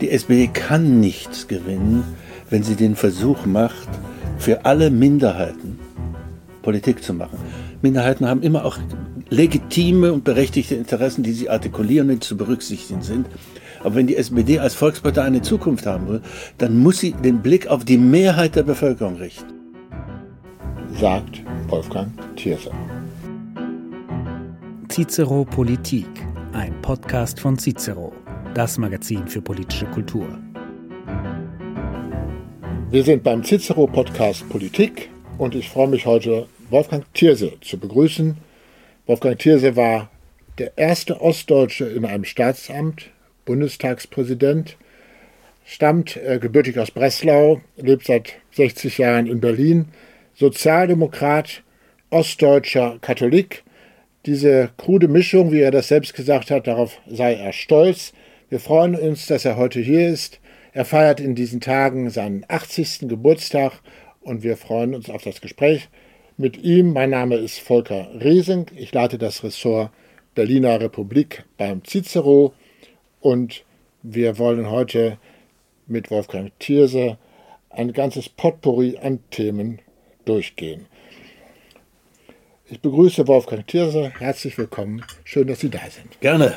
Die SPD kann nichts gewinnen, wenn sie den Versuch macht, für alle Minderheiten Politik zu machen. Minderheiten haben immer auch legitime und berechtigte Interessen, die sie artikulieren und zu berücksichtigen sind. Aber wenn die SPD als Volkspartei eine Zukunft haben will, dann muss sie den Blick auf die Mehrheit der Bevölkerung richten. Sagt Wolfgang Thierse. Cicero Politik, ein Podcast von Cicero, das Magazin für politische Kultur. Wir sind beim Cicero Podcast Politik und ich freue mich heute, Wolfgang Thierse zu begrüßen. Wolfgang Thierse war der erste Ostdeutsche in einem Staatsamt, Bundestagspräsident, stammt äh, gebürtig aus Breslau, lebt seit 60 Jahren in Berlin, Sozialdemokrat, ostdeutscher Katholik, diese krude Mischung, wie er das selbst gesagt hat, darauf sei er stolz. Wir freuen uns, dass er heute hier ist. Er feiert in diesen Tagen seinen 80. Geburtstag und wir freuen uns auf das Gespräch mit ihm. Mein Name ist Volker Riesing. Ich leite das Ressort Berliner Republik beim Cicero und wir wollen heute mit Wolfgang Thierse ein ganzes Potpourri an Themen durchgehen. Ich begrüße Wolfgang Thierse. Herzlich willkommen. Schön, dass Sie da sind. Gerne.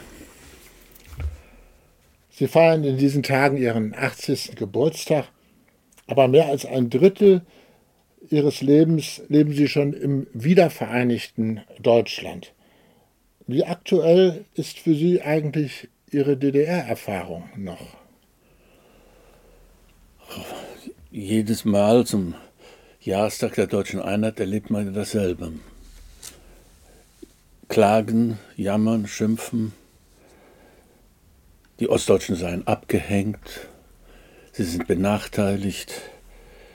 Sie feiern in diesen Tagen Ihren 80. Geburtstag, aber mehr als ein Drittel Ihres Lebens leben Sie schon im wiedervereinigten Deutschland. Wie aktuell ist für Sie eigentlich Ihre DDR-Erfahrung noch? Jedes Mal zum Jahrestag der deutschen Einheit erlebt man dasselbe. Klagen, jammern, schimpfen. Die Ostdeutschen seien abgehängt, sie sind benachteiligt.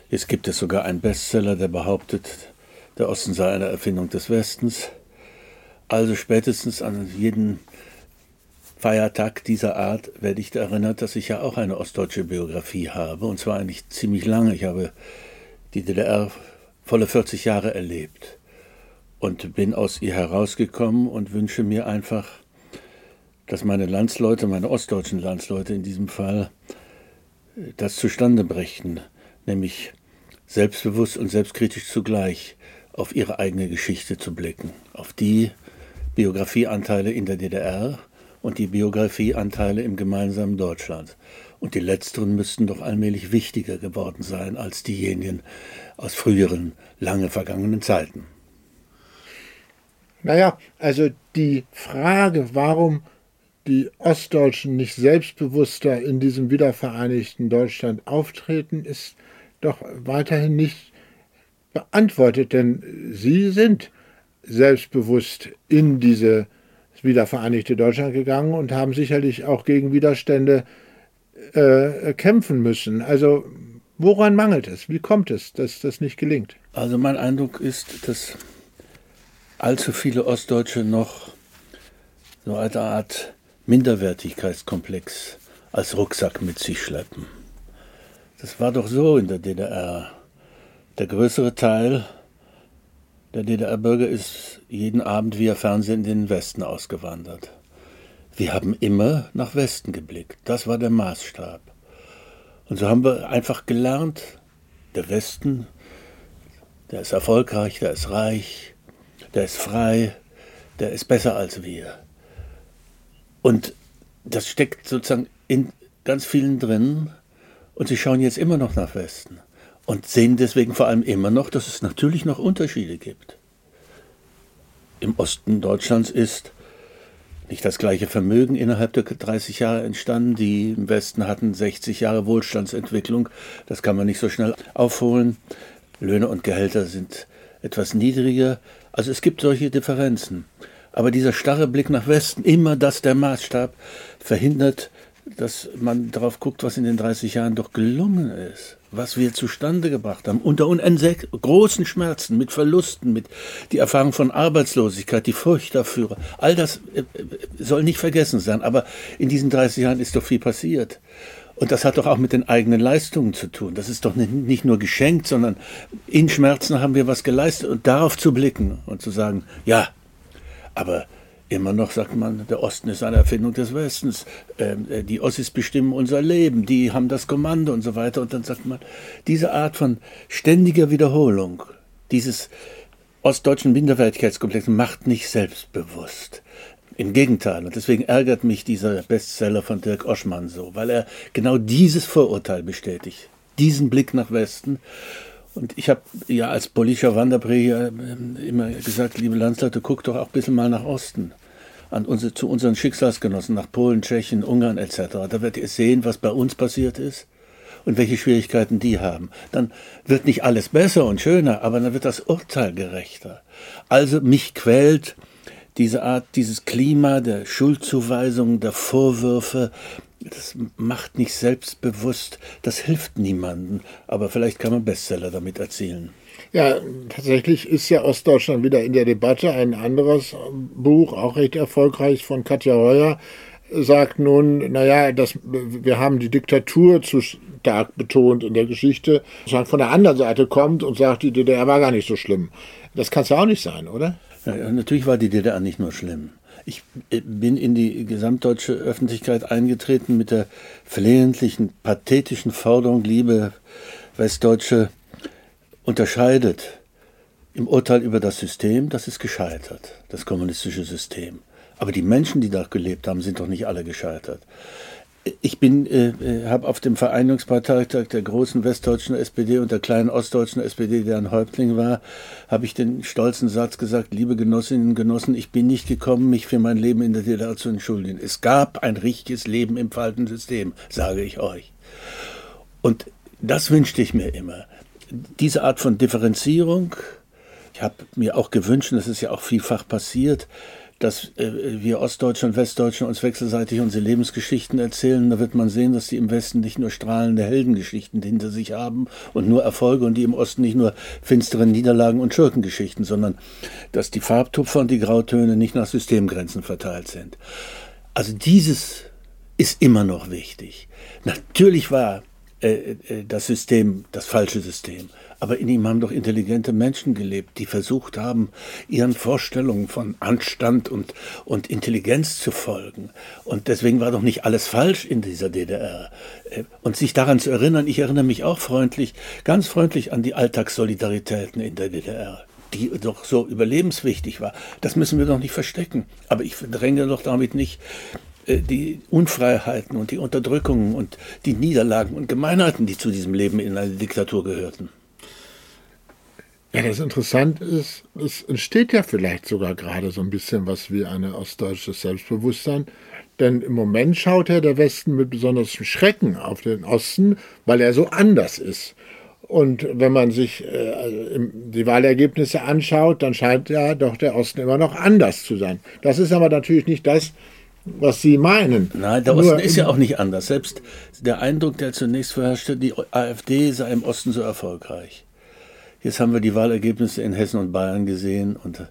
Jetzt gibt es sogar einen Bestseller, der behauptet, der Osten sei eine Erfindung des Westens. Also spätestens an jeden Feiertag dieser Art werde ich erinnert, dass ich ja auch eine ostdeutsche Biografie habe, und zwar eigentlich ziemlich lange. Ich habe die DDR volle 40 Jahre erlebt und bin aus ihr herausgekommen und wünsche mir einfach, dass meine Landsleute, meine ostdeutschen Landsleute in diesem Fall, das zustande brächten, nämlich selbstbewusst und selbstkritisch zugleich auf ihre eigene Geschichte zu blicken, auf die Biografieanteile in der DDR und die Biografieanteile im gemeinsamen Deutschland. Und die letzteren müssten doch allmählich wichtiger geworden sein als diejenigen aus früheren, lange vergangenen Zeiten. Naja, also die Frage, warum die Ostdeutschen nicht selbstbewusster in diesem wiedervereinigten Deutschland auftreten, ist doch weiterhin nicht beantwortet, denn sie sind selbstbewusst in diese wiedervereinigte Deutschland gegangen und haben sicherlich auch gegen Widerstände äh, kämpfen müssen. Also woran mangelt es? Wie kommt es, dass das nicht gelingt? Also mein Eindruck ist, dass allzu viele Ostdeutsche noch so eine Art Minderwertigkeitskomplex als Rucksack mit sich schleppen. Das war doch so in der DDR. Der größere Teil der DDR-Bürger ist jeden Abend via Fernsehen in den Westen ausgewandert. Wir haben immer nach Westen geblickt. Das war der Maßstab. Und so haben wir einfach gelernt, der Westen, der ist erfolgreich, der ist reich, der ist frei, der ist besser als wir. Und das steckt sozusagen in ganz vielen drin. Und sie schauen jetzt immer noch nach Westen und sehen deswegen vor allem immer noch, dass es natürlich noch Unterschiede gibt. Im Osten Deutschlands ist nicht das gleiche Vermögen innerhalb der 30 Jahre entstanden. Die im Westen hatten 60 Jahre Wohlstandsentwicklung. Das kann man nicht so schnell aufholen. Löhne und Gehälter sind etwas niedriger. Also es gibt solche Differenzen. Aber dieser starre Blick nach Westen, immer das der Maßstab, verhindert, dass man darauf guckt, was in den 30 Jahren doch gelungen ist, was wir zustande gebracht haben, unter großen Schmerzen, mit Verlusten, mit die Erfahrung von Arbeitslosigkeit, die Furcht dafür. All das äh, äh, soll nicht vergessen sein, aber in diesen 30 Jahren ist doch viel passiert. Und das hat doch auch mit den eigenen Leistungen zu tun. Das ist doch nicht nur geschenkt, sondern in Schmerzen haben wir was geleistet und darauf zu blicken und zu sagen, ja, aber Immer noch sagt man, der Osten ist eine Erfindung des Westens. Ähm, äh, die Ossis bestimmen unser Leben, die haben das Kommando und so weiter. Und dann sagt man, diese Art von ständiger Wiederholung, dieses ostdeutschen Minderwertigkeitskomplex macht nicht selbstbewusst. Im Gegenteil. Und deswegen ärgert mich dieser Bestseller von Dirk Oschmann so, weil er genau dieses Vorurteil bestätigt. Diesen Blick nach Westen. Und ich habe ja als politischer Wanderprediger ähm, immer gesagt, liebe Landsleute, guckt doch auch ein bisschen mal nach Osten. An unsere, zu unseren Schicksalsgenossen, nach Polen, Tschechien, Ungarn etc. Da werdet ihr sehen, was bei uns passiert ist und welche Schwierigkeiten die haben. Dann wird nicht alles besser und schöner, aber dann wird das Urteil gerechter. Also mich quält diese Art, dieses Klima der Schuldzuweisung, der Vorwürfe, das macht nicht selbstbewusst, das hilft niemandem. Aber vielleicht kann man Bestseller damit erzielen. Ja, tatsächlich ist ja Ostdeutschland wieder in der Debatte. Ein anderes Buch, auch recht erfolgreich von Katja Heuer, sagt nun, naja, das, wir haben die Diktatur zu stark betont in der Geschichte, von der anderen Seite kommt und sagt, die DDR war gar nicht so schlimm. Das kann es ja auch nicht sein, oder? Ja, natürlich war die DDR nicht nur schlimm. Ich äh, bin in die gesamtdeutsche Öffentlichkeit eingetreten mit der flehentlichen, pathetischen Forderung, liebe Westdeutsche, unterscheidet im Urteil über das System, das ist gescheitert, das kommunistische System. Aber die Menschen, die da gelebt haben, sind doch nicht alle gescheitert. Ich bin, äh, äh habe auf dem Vereinigungsparteitag der großen westdeutschen SPD und der kleinen ostdeutschen SPD, deren Häuptling war, habe ich den stolzen Satz gesagt, liebe Genossinnen und Genossen, ich bin nicht gekommen, mich für mein Leben in der DDR zu entschuldigen. Es gab ein richtiges Leben im falschen System, sage ich euch. Und das wünschte ich mir immer. Diese Art von Differenzierung, ich habe mir auch gewünscht, das ist ja auch vielfach passiert, dass äh, wir Ostdeutsche und Westdeutsche uns wechselseitig unsere Lebensgeschichten erzählen, da wird man sehen, dass die im Westen nicht nur strahlende Heldengeschichten hinter sich haben und nur Erfolge und die im Osten nicht nur finstere Niederlagen und Schurkengeschichten, sondern dass die Farbtupfer und die Grautöne nicht nach Systemgrenzen verteilt sind. Also dieses ist immer noch wichtig. Natürlich war äh, äh, das System das falsche System. Aber in ihm haben doch intelligente Menschen gelebt, die versucht haben, ihren Vorstellungen von Anstand und, und Intelligenz zu folgen. Und deswegen war doch nicht alles falsch in dieser DDR. Äh, und sich daran zu erinnern, ich erinnere mich auch freundlich, ganz freundlich an die Alltagssolidaritäten in der DDR die doch so überlebenswichtig war. Das müssen wir doch nicht verstecken. Aber ich verdränge doch damit nicht äh, die Unfreiheiten und die Unterdrückungen und die Niederlagen und Gemeinheiten, die zu diesem Leben in einer Diktatur gehörten. Ja, das Interessante ist, es entsteht ja vielleicht sogar gerade so ein bisschen was wie ein ostdeutsches Selbstbewusstsein. Denn im Moment schaut ja der Westen mit besonderem Schrecken auf den Osten, weil er so anders ist. Und wenn man sich äh, die Wahlergebnisse anschaut, dann scheint ja doch der Osten immer noch anders zu sein. Das ist aber natürlich nicht das, was Sie meinen. Nein, der Osten Nur, ist ja auch nicht anders. Selbst der Eindruck, der zunächst vorherrschte, die AfD sei im Osten so erfolgreich. Jetzt haben wir die Wahlergebnisse in Hessen und Bayern gesehen und äh,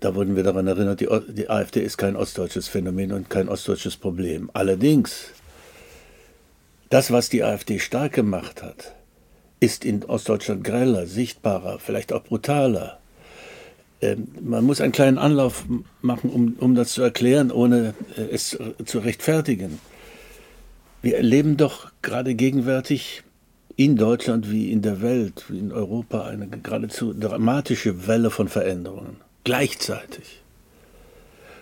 da wurden wir daran erinnert, die, die AfD ist kein ostdeutsches Phänomen und kein ostdeutsches Problem. Allerdings, das, was die AfD stark gemacht hat, ist in Ostdeutschland greller, sichtbarer, vielleicht auch brutaler. Ähm, man muss einen kleinen Anlauf machen, um, um das zu erklären, ohne äh, es zu rechtfertigen. Wir erleben doch gerade gegenwärtig in Deutschland wie in der Welt, wie in Europa, eine geradezu dramatische Welle von Veränderungen. Gleichzeitig.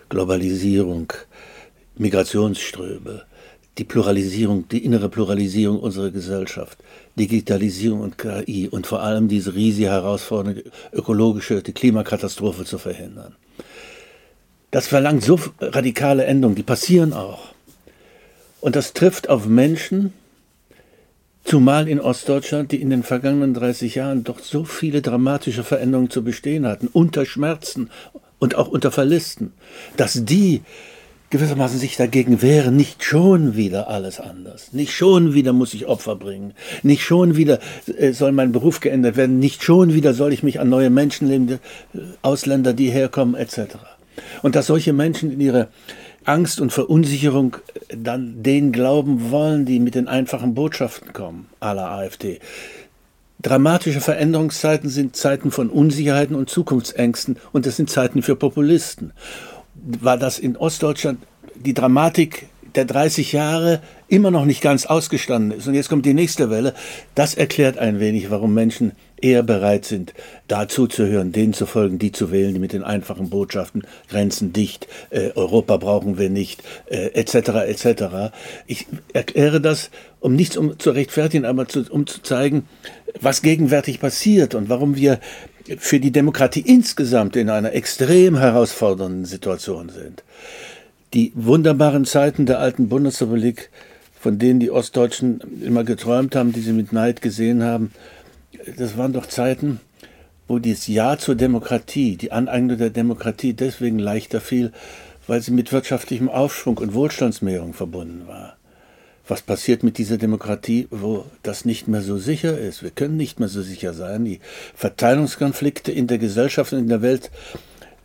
Globalisierung, Migrationsströme, die Pluralisierung, die innere Pluralisierung unserer Gesellschaft, Digitalisierung und KI und vor allem diese riesige Herausforderung, ökologische, die Klimakatastrophe zu verhindern. Das verlangt so radikale Änderungen, die passieren auch. Und das trifft auf Menschen, Zumal in Ostdeutschland, die in den vergangenen 30 Jahren doch so viele dramatische Veränderungen zu bestehen hatten, unter Schmerzen und auch unter Verlusten, dass die gewissermaßen sich dagegen wehren, nicht schon wieder alles anders, nicht schon wieder muss ich Opfer bringen, nicht schon wieder äh, soll mein Beruf geändert werden, nicht schon wieder soll ich mich an neue Menschen leben, äh, Ausländer, die herkommen, etc. Und dass solche Menschen in ihre Angst und Verunsicherung dann den glauben wollen, die mit den einfachen Botschaften kommen, aller AfD. Dramatische Veränderungszeiten sind Zeiten von Unsicherheiten und Zukunftsängsten und es sind Zeiten für Populisten. war das in Ostdeutschland die Dramatik der 30 Jahre immer noch nicht ganz ausgestanden ist. Und jetzt kommt die nächste Welle. Das erklärt ein wenig, warum Menschen eher bereit sind, dazu zu hören, denen zu folgen, die zu wählen, die mit den einfachen Botschaften Grenzen dicht, äh, Europa brauchen wir nicht, äh, etc. etc. Ich erkläre das, um nichts um zu rechtfertigen, aber zu, um zu zeigen, was gegenwärtig passiert und warum wir für die Demokratie insgesamt in einer extrem herausfordernden Situation sind. Die wunderbaren Zeiten der alten Bundesrepublik, von denen die Ostdeutschen immer geträumt haben, die sie mit Neid gesehen haben, das waren doch Zeiten, wo dieses Ja zur Demokratie, die Aneignung der Demokratie deswegen leichter fiel, weil sie mit wirtschaftlichem Aufschwung und Wohlstandsmehrung verbunden war. Was passiert mit dieser Demokratie, wo das nicht mehr so sicher ist? Wir können nicht mehr so sicher sein. Die Verteilungskonflikte in der Gesellschaft und in der Welt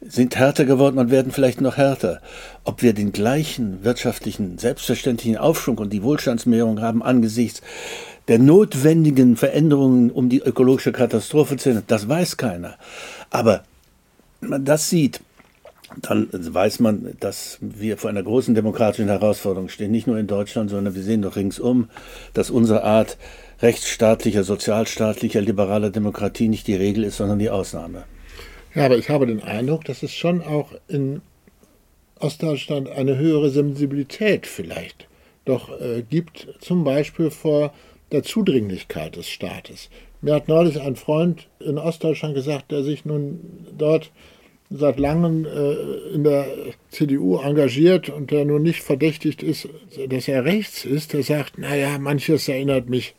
sind härter geworden und werden vielleicht noch härter. Ob wir den gleichen wirtschaftlichen, selbstverständlichen Aufschwung und die Wohlstandsmehrung haben angesichts der notwendigen Veränderungen, um die ökologische Katastrophe zu ändern, das weiß keiner. Aber wenn man das sieht, dann weiß man, dass wir vor einer großen demokratischen Herausforderung stehen, nicht nur in Deutschland, sondern wir sehen doch ringsum, dass unsere Art rechtsstaatlicher, sozialstaatlicher, liberaler Demokratie nicht die Regel ist, sondern die Ausnahme. Ja, aber ich habe den Eindruck, dass es schon auch in Ostdeutschland eine höhere Sensibilität vielleicht doch äh, gibt, zum Beispiel vor der Zudringlichkeit des Staates. Mir hat neulich ein Freund in Ostdeutschland gesagt, der sich nun dort seit langem äh, in der CDU engagiert und der nun nicht verdächtigt ist, dass er rechts ist, der sagt, naja, manches erinnert mich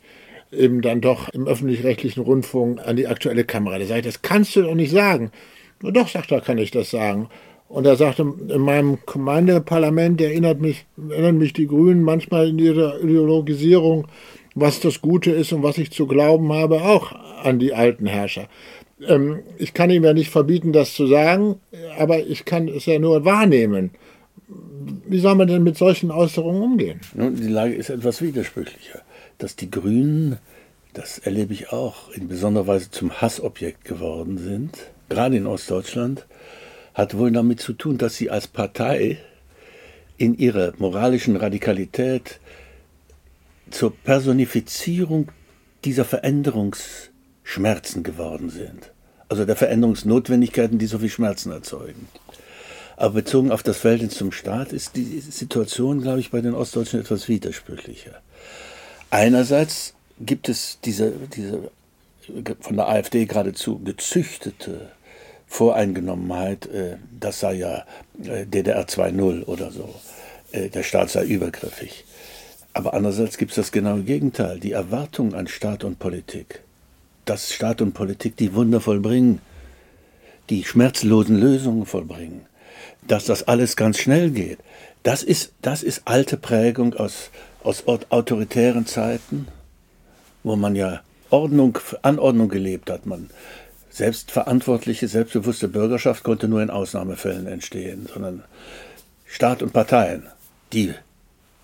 eben dann doch im öffentlich-rechtlichen Rundfunk an die aktuelle Kamera. Da sage ich, das kannst du doch nicht sagen. Und doch, sagt er, kann ich das sagen. Und er sagte, in meinem Gemeindeparlament erinnert mich, erinnern mich die Grünen manchmal in ihrer Ideologisierung, was das Gute ist und was ich zu glauben habe, auch an die alten Herrscher. Ähm, ich kann ihm ja nicht verbieten, das zu sagen, aber ich kann es ja nur wahrnehmen. Wie soll man denn mit solchen Äußerungen umgehen? Nun, die Lage ist etwas widersprüchlicher dass die Grünen, das erlebe ich auch, in besonderer Weise zum Hassobjekt geworden sind, gerade in Ostdeutschland, hat wohl damit zu tun, dass sie als Partei in ihrer moralischen Radikalität zur Personifizierung dieser Veränderungsschmerzen geworden sind. Also der Veränderungsnotwendigkeiten, die so viel Schmerzen erzeugen. Aber bezogen auf das Verhältnis zum Staat ist die Situation, glaube ich, bei den Ostdeutschen etwas widersprüchlicher. Einerseits gibt es diese, diese von der AfD geradezu gezüchtete Voreingenommenheit, äh, das sei ja äh, DDR 2.0 oder so, äh, der Staat sei übergriffig. Aber andererseits gibt es das genaue Gegenteil, die Erwartung an Staat und Politik, dass Staat und Politik die Wunder vollbringen, die schmerzlosen Lösungen vollbringen, dass das alles ganz schnell geht. Das ist, das ist alte Prägung aus, aus autoritären Zeiten, wo man ja Ordnung, Anordnung gelebt hat. Man selbstverantwortliche, selbstbewusste Bürgerschaft konnte nur in Ausnahmefällen entstehen, sondern Staat und Parteien, die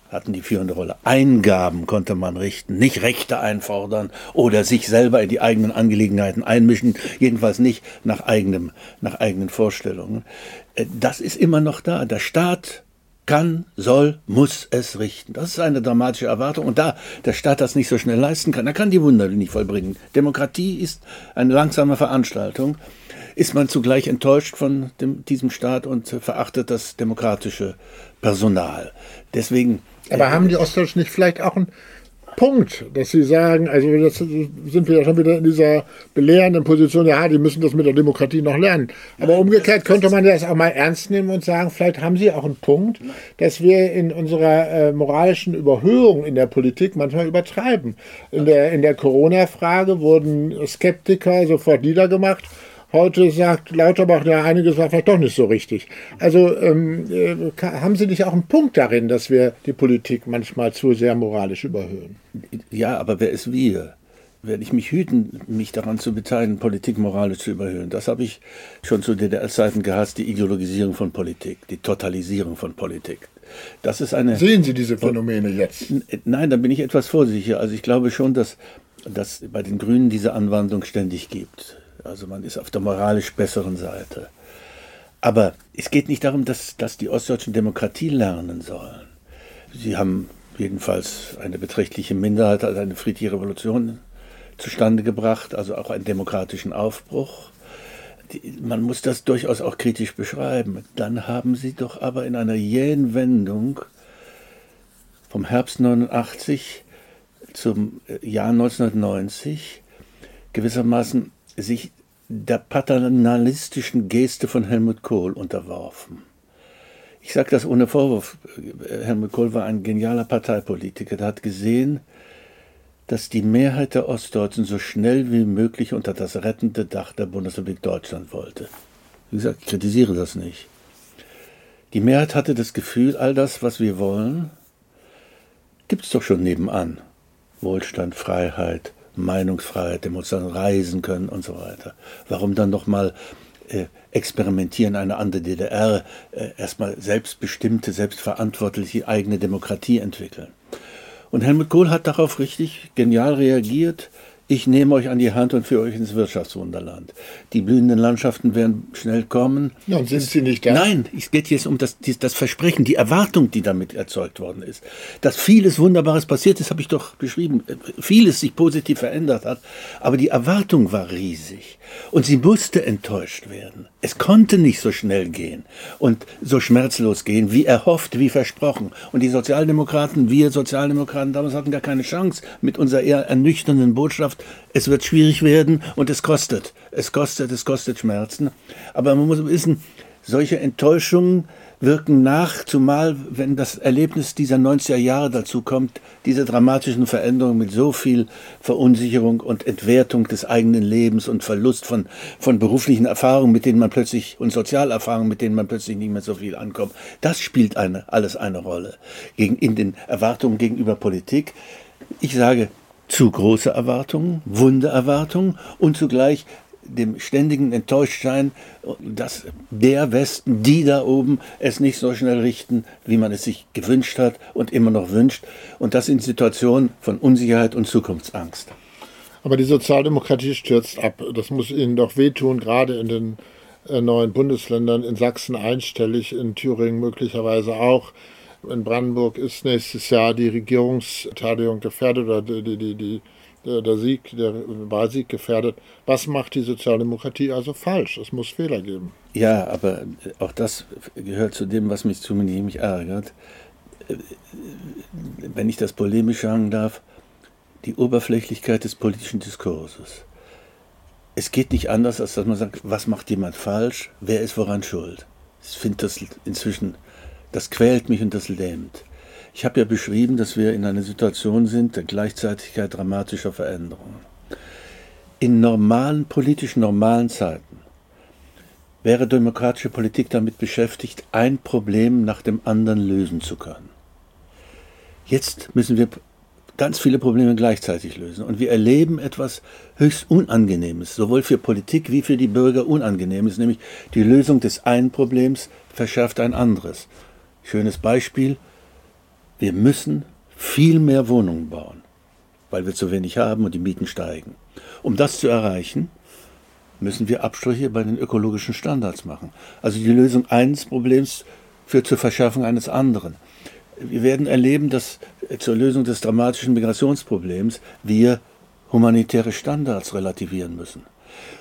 hatten die führende Rolle. Eingaben konnte man richten, nicht Rechte einfordern oder sich selber in die eigenen Angelegenheiten einmischen, jedenfalls nicht nach, eigenem, nach eigenen Vorstellungen. Äh, das ist immer noch da. Der Staat kann, soll, muss es richten. Das ist eine dramatische Erwartung. Und da der Staat das nicht so schnell leisten kann, er kann die Wunder nicht vollbringen. Demokratie ist eine langsame Veranstaltung. Ist man zugleich enttäuscht von dem, diesem Staat und verachtet das demokratische Personal. Deswegen. Aber äh, haben die Ostdeutschen nicht vielleicht auch ein Punkt, dass sie sagen, also jetzt sind wir ja schon wieder in dieser belehrenden Position, ja, die müssen das mit der Demokratie noch lernen. Aber umgekehrt könnte man das auch mal ernst nehmen und sagen, vielleicht haben sie auch einen Punkt, dass wir in unserer äh, moralischen Überhöhung in der Politik manchmal übertreiben. In der, in der Corona-Frage wurden Skeptiker sofort niedergemacht Heute sagt Lauterbach, ja, einiges war vielleicht doch nicht so richtig. Also ähm, äh, haben Sie nicht auch einen Punkt darin, dass wir die Politik manchmal zu sehr moralisch überhöhen? Ja, aber wer ist wir? Werde ich mich hüten, mich daran zu beteiligen, Politik moralisch zu überhöhen. Das habe ich schon zu DDR-Zeiten gehasst, die Ideologisierung von Politik, die Totalisierung von Politik. Das ist eine. Sehen Sie diese Phänomene jetzt? Nein, da bin ich etwas vorsichtiger. Also ich glaube schon, dass, dass bei den Grünen diese Anwandlung ständig gibt. Also man ist auf der moralisch besseren Seite. Aber es geht nicht darum, dass, dass die Ostdeutschen Demokratie lernen sollen. Sie haben jedenfalls eine beträchtliche Minderheit, also eine friedliche Revolution zustande gebracht, also auch einen demokratischen Aufbruch. Man muss das durchaus auch kritisch beschreiben. Dann haben sie doch aber in einer jähen Wendung vom Herbst 89 zum Jahr 1990 gewissermaßen sich der paternalistischen Geste von Helmut Kohl unterworfen. Ich sage das ohne Vorwurf. Helmut Kohl war ein genialer Parteipolitiker. Der hat gesehen, dass die Mehrheit der Ostdeutschen so schnell wie möglich unter das rettende Dach der Bundesrepublik Deutschland wollte. Wie gesagt, ich kritisiere das nicht. Die Mehrheit hatte das Gefühl, all das, was wir wollen, gibt es doch schon nebenan. Wohlstand, Freiheit, Meinungsfreiheit, Emotionen reisen können und so weiter. Warum dann noch mal äh, experimentieren, eine andere DDR, äh, erstmal selbstbestimmte, selbstverantwortliche eigene Demokratie entwickeln? Und Helmut Kohl hat darauf richtig genial reagiert, ich nehme euch an die Hand und führe euch ins Wirtschaftswunderland. Die blühenden Landschaften werden schnell kommen. Ja, und sind sie nicht da? Nein, es geht jetzt um das, das Versprechen, die Erwartung, die damit erzeugt worden ist. Dass vieles Wunderbares passiert ist, habe ich doch beschrieben. Vieles sich positiv verändert hat. Aber die Erwartung war riesig. Und sie musste enttäuscht werden. Es konnte nicht so schnell gehen und so schmerzlos gehen, wie erhofft, wie versprochen. Und die Sozialdemokraten, wir Sozialdemokraten damals hatten gar keine Chance mit unserer eher ernüchternden Botschaft, es wird schwierig werden und es kostet. Es kostet, es kostet Schmerzen. Aber man muss wissen, solche Enttäuschungen wirken nach, zumal wenn das Erlebnis dieser 90er Jahre dazu kommt, diese dramatischen Veränderungen mit so viel Verunsicherung und Entwertung des eigenen Lebens und Verlust von, von beruflichen Erfahrungen, mit denen man plötzlich, und Sozialerfahrungen, mit denen man plötzlich nicht mehr so viel ankommt. Das spielt eine, alles eine Rolle gegen, in den Erwartungen gegenüber Politik. Ich sage, zu große Erwartungen, Wundererwartungen und zugleich dem ständigen Enttäuschtsein, dass der Westen, die da oben, es nicht so schnell richten, wie man es sich gewünscht hat und immer noch wünscht. Und das in Situationen von Unsicherheit und Zukunftsangst. Aber die Sozialdemokratie stürzt ab. Das muss ihnen doch wehtun, gerade in den äh, neuen Bundesländern, in Sachsen einstellig, in Thüringen möglicherweise auch. In Brandenburg ist nächstes Jahr die Regierungsteilung gefährdet oder die, die, die der Sieg, der Wahlsieg gefährdet. Was macht die Sozialdemokratie also falsch? Es muss Fehler geben. Ja, aber auch das gehört zu dem, was mich zunehmend ärgert. Wenn ich das polemisch sagen darf, die Oberflächlichkeit des politischen Diskurses. Es geht nicht anders, als dass man sagt, was macht jemand falsch, wer ist woran schuld. Ich finde das inzwischen, das quält mich und das lähmt. Ich habe ja beschrieben, dass wir in einer Situation sind der Gleichzeitigkeit dramatischer Veränderungen. In normalen, politisch normalen Zeiten wäre demokratische Politik damit beschäftigt, ein Problem nach dem anderen lösen zu können. Jetzt müssen wir ganz viele Probleme gleichzeitig lösen. Und wir erleben etwas höchst Unangenehmes, sowohl für Politik wie für die Bürger Unangenehmes, nämlich die Lösung des einen Problems verschärft ein anderes. Schönes Beispiel, wir müssen viel mehr Wohnungen bauen, weil wir zu wenig haben und die Mieten steigen. Um das zu erreichen, müssen wir Abstriche bei den ökologischen Standards machen. Also die Lösung eines Problems führt zur Verschärfung eines anderen. Wir werden erleben, dass zur Lösung des dramatischen Migrationsproblems wir humanitäre Standards relativieren müssen.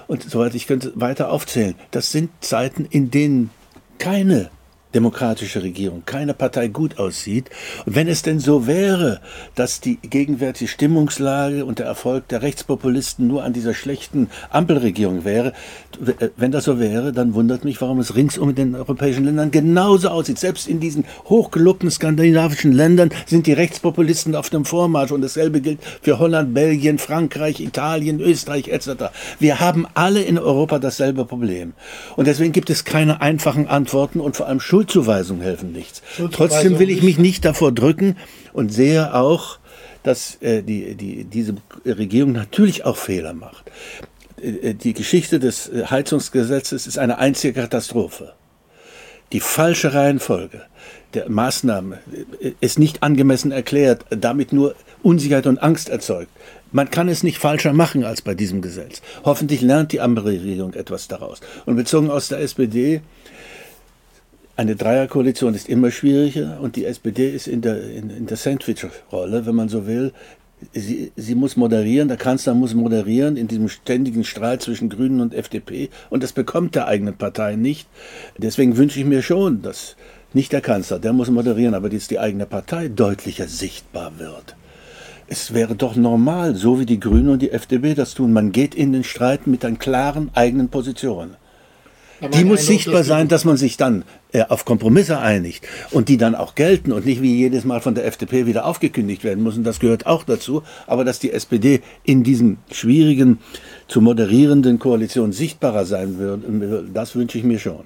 Und soweit ich könnte weiter aufzählen, das sind Zeiten, in denen keine demokratische Regierung, keine Partei gut aussieht. Und wenn es denn so wäre, dass die gegenwärtige Stimmungslage und der Erfolg der Rechtspopulisten nur an dieser schlechten Ampelregierung wäre, wenn das so wäre, dann wundert mich, warum es ringsum in den europäischen Ländern genauso aussieht. Selbst in diesen hochgelobten skandinavischen Ländern sind die Rechtspopulisten auf dem Vormarsch und dasselbe gilt für Holland, Belgien, Frankreich, Italien, Österreich etc. Wir haben alle in Europa dasselbe Problem. Und deswegen gibt es keine einfachen Antworten und vor allem Schuld Schuldzuweisungen helfen nichts. Trotzdem will ich mich nicht davor drücken und sehe auch, dass äh, die, die, diese Regierung natürlich auch Fehler macht. Äh, äh, die Geschichte des äh, Heizungsgesetzes ist eine einzige Katastrophe. Die falsche Reihenfolge der Maßnahmen ist nicht angemessen erklärt, damit nur Unsicherheit und Angst erzeugt. Man kann es nicht falscher machen als bei diesem Gesetz. Hoffentlich lernt die Ampelregierung etwas daraus. Und bezogen aus der SPD eine Dreierkoalition ist immer schwieriger und die SPD ist in der, in, in der Sandwich-Rolle, wenn man so will. Sie, sie muss moderieren, der Kanzler muss moderieren in diesem ständigen Streit zwischen Grünen und FDP und das bekommt der eigenen Partei nicht. Deswegen wünsche ich mir schon, dass nicht der Kanzler, der muss moderieren, aber dass die eigene Partei deutlicher sichtbar wird. Es wäre doch normal, so wie die Grünen und die FDP das tun. Man geht in den Streit mit einer klaren eigenen Position. Die muss sichtbar sein, dass man sich dann äh, auf Kompromisse einigt und die dann auch gelten und nicht wie jedes Mal von der FDP wieder aufgekündigt werden müssen. Das gehört auch dazu. Aber dass die SPD in diesen schwierigen, zu moderierenden Koalitionen sichtbarer sein wird, das wünsche ich mir schon.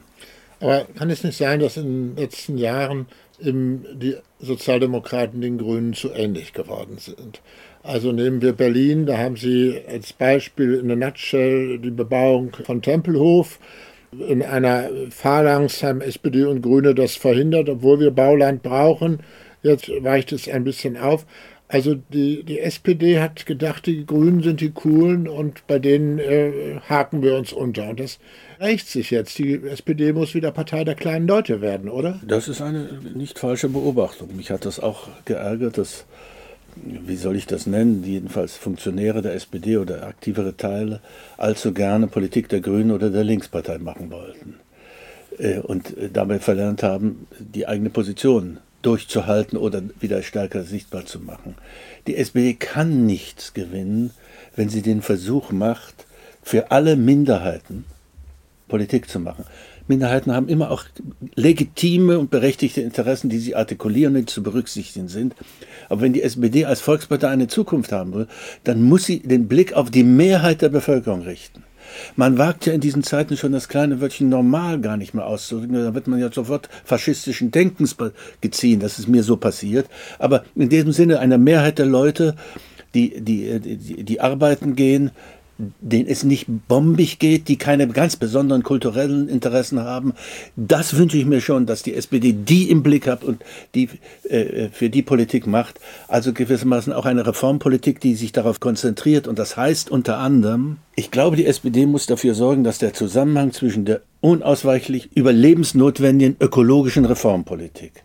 Aber kann es nicht sein, dass in den letzten Jahren die Sozialdemokraten den Grünen zu ähnlich geworden sind? Also nehmen wir Berlin, da haben sie als Beispiel in der Nutshell die Bebauung von Tempelhof in einer Phalanx haben SPD und Grüne das verhindert, obwohl wir Bauland brauchen. Jetzt weicht es ein bisschen auf. Also die, die SPD hat gedacht, die Grünen sind die Coolen und bei denen äh, haken wir uns unter. Und das rächt sich jetzt. Die SPD muss wieder Partei der kleinen Leute werden, oder? Das ist eine nicht falsche Beobachtung. Mich hat das auch geärgert, dass wie soll ich das nennen, jedenfalls Funktionäre der SPD oder aktivere Teile allzu gerne Politik der Grünen oder der Linkspartei machen wollten äh, und äh, dabei verlernt haben, die eigene Position durchzuhalten oder wieder stärker sichtbar zu machen. Die SPD kann nichts gewinnen, wenn sie den Versuch macht, für alle Minderheiten Politik zu machen. Minderheiten haben immer auch legitime und berechtigte Interessen, die sie artikulieren und zu berücksichtigen sind. Aber wenn die SPD als Volkspartei eine Zukunft haben will, dann muss sie den Blick auf die Mehrheit der Bevölkerung richten. Man wagt ja in diesen Zeiten schon das kleine Wörtchen normal gar nicht mehr auszudrücken. Da wird man ja sofort faschistischen Denkens geziehen. Das ist mir so passiert. Aber in diesem Sinne einer Mehrheit der Leute, die, die, die, die arbeiten gehen, denen es nicht bombig geht, die keine ganz besonderen kulturellen Interessen haben. Das wünsche ich mir schon, dass die SPD die im Blick hat und die äh, für die Politik macht. Also gewissermaßen auch eine Reformpolitik, die sich darauf konzentriert. Und das heißt unter anderem, ich glaube, die SPD muss dafür sorgen, dass der Zusammenhang zwischen der unausweichlich überlebensnotwendigen ökologischen Reformpolitik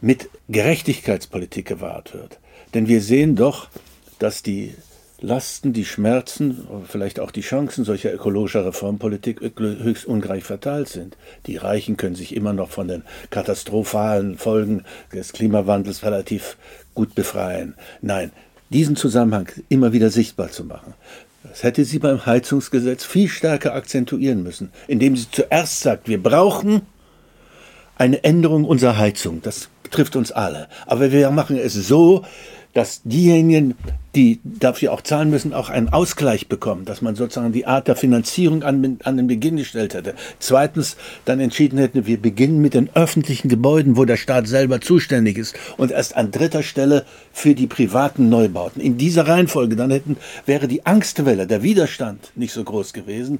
mit Gerechtigkeitspolitik gewahrt wird. Denn wir sehen doch, dass die Lasten, die Schmerzen, vielleicht auch die Chancen solcher ökologischer Reformpolitik höchst ungleich verteilt sind. Die Reichen können sich immer noch von den katastrophalen Folgen des Klimawandels relativ gut befreien. Nein, diesen Zusammenhang immer wieder sichtbar zu machen. Das hätte sie beim Heizungsgesetz viel stärker akzentuieren müssen, indem sie zuerst sagt, wir brauchen eine Änderung unserer Heizung. Das betrifft uns alle. Aber wir machen es so, dass diejenigen, die dafür auch zahlen müssen, auch einen Ausgleich bekommen, dass man sozusagen die Art der Finanzierung an, an den Beginn gestellt hätte. Zweitens dann entschieden hätte, wir beginnen mit den öffentlichen Gebäuden, wo der Staat selber zuständig ist und erst an dritter Stelle für die privaten Neubauten. In dieser Reihenfolge dann hätten, wäre die Angstwelle, der Widerstand nicht so groß gewesen.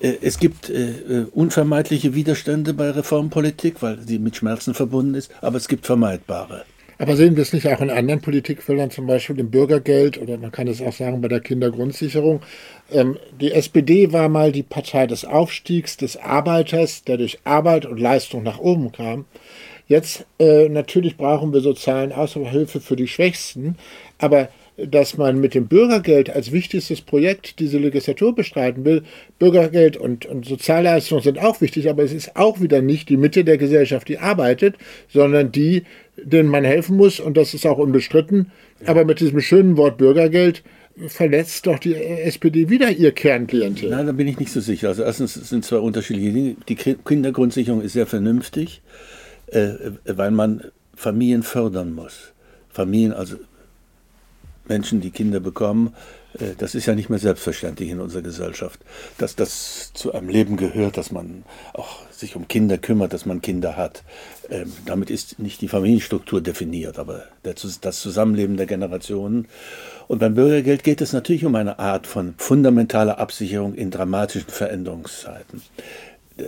Äh, es gibt äh, äh, unvermeidliche Widerstände bei Reformpolitik, weil sie mit Schmerzen verbunden ist, aber es gibt vermeidbare. Aber sehen wir es nicht auch in anderen Politikfeldern, zum Beispiel im Bürgergeld oder man kann es auch sagen bei der Kindergrundsicherung? Ähm, die SPD war mal die Partei des Aufstiegs, des Arbeiters, der durch Arbeit und Leistung nach oben kam. Jetzt äh, natürlich brauchen wir sozialen Aushilfe für die Schwächsten, aber dass man mit dem Bürgergeld als wichtigstes Projekt diese Legislatur bestreiten will. Bürgergeld und, und Sozialleistungen sind auch wichtig, aber es ist auch wieder nicht die Mitte der Gesellschaft, die arbeitet, sondern die, denen man helfen muss. Und das ist auch unbestritten. Aber mit diesem schönen Wort Bürgergeld verletzt doch die SPD wieder ihr Kernklientel. Nein, da bin ich nicht so sicher. Also erstens sind zwei unterschiedliche Dinge. Die Kindergrundsicherung ist sehr vernünftig, äh, weil man Familien fördern muss. Familien, also Menschen, die Kinder bekommen, das ist ja nicht mehr selbstverständlich in unserer Gesellschaft, dass das zu einem Leben gehört, dass man auch sich um Kinder kümmert, dass man Kinder hat. Ähm, damit ist nicht die Familienstruktur definiert, aber das Zusammenleben der Generationen. Und beim Bürgergeld geht es natürlich um eine Art von fundamentaler Absicherung in dramatischen Veränderungszeiten.